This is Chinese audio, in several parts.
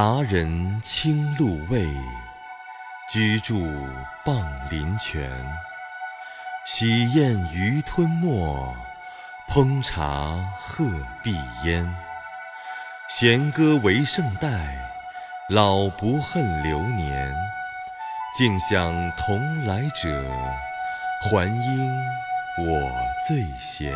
达人清露味，居住傍林泉。喜宴鱼吞没，烹茶鹤闭烟。弦歌为盛代，老不恨流年。尽享同来者，还应我最闲。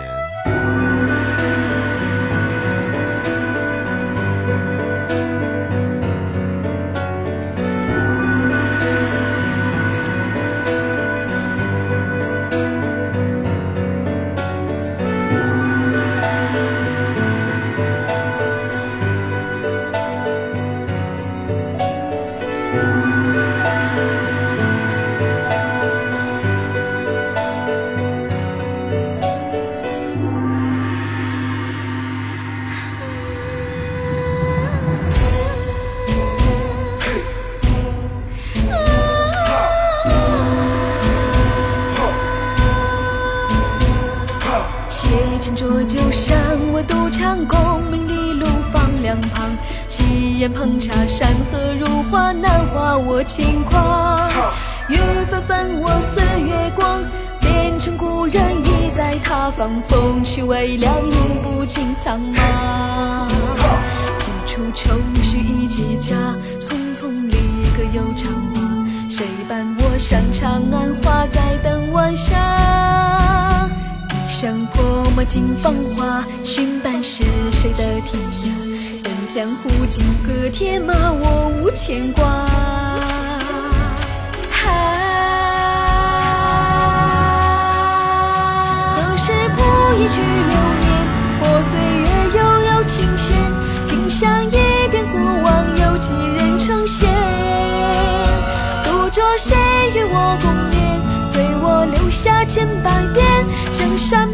斜前浊酒上，我独唱功名利禄放两旁。细烟烹茶，山河如画，难画我轻狂。雨纷纷，我似月光，连城故人已在他方。风去微凉，饮不尽苍茫。几处愁绪已结痂，匆匆离歌又长望。谁伴我上长安，尽芳华，寻半世谁的天下？任江湖金戈铁马，我无牵挂。何时不一曲流年？或岁月悠悠琴弦，今想一遍过往，有几人成仙？独酌谁与我共眠？醉我留下千百遍，江山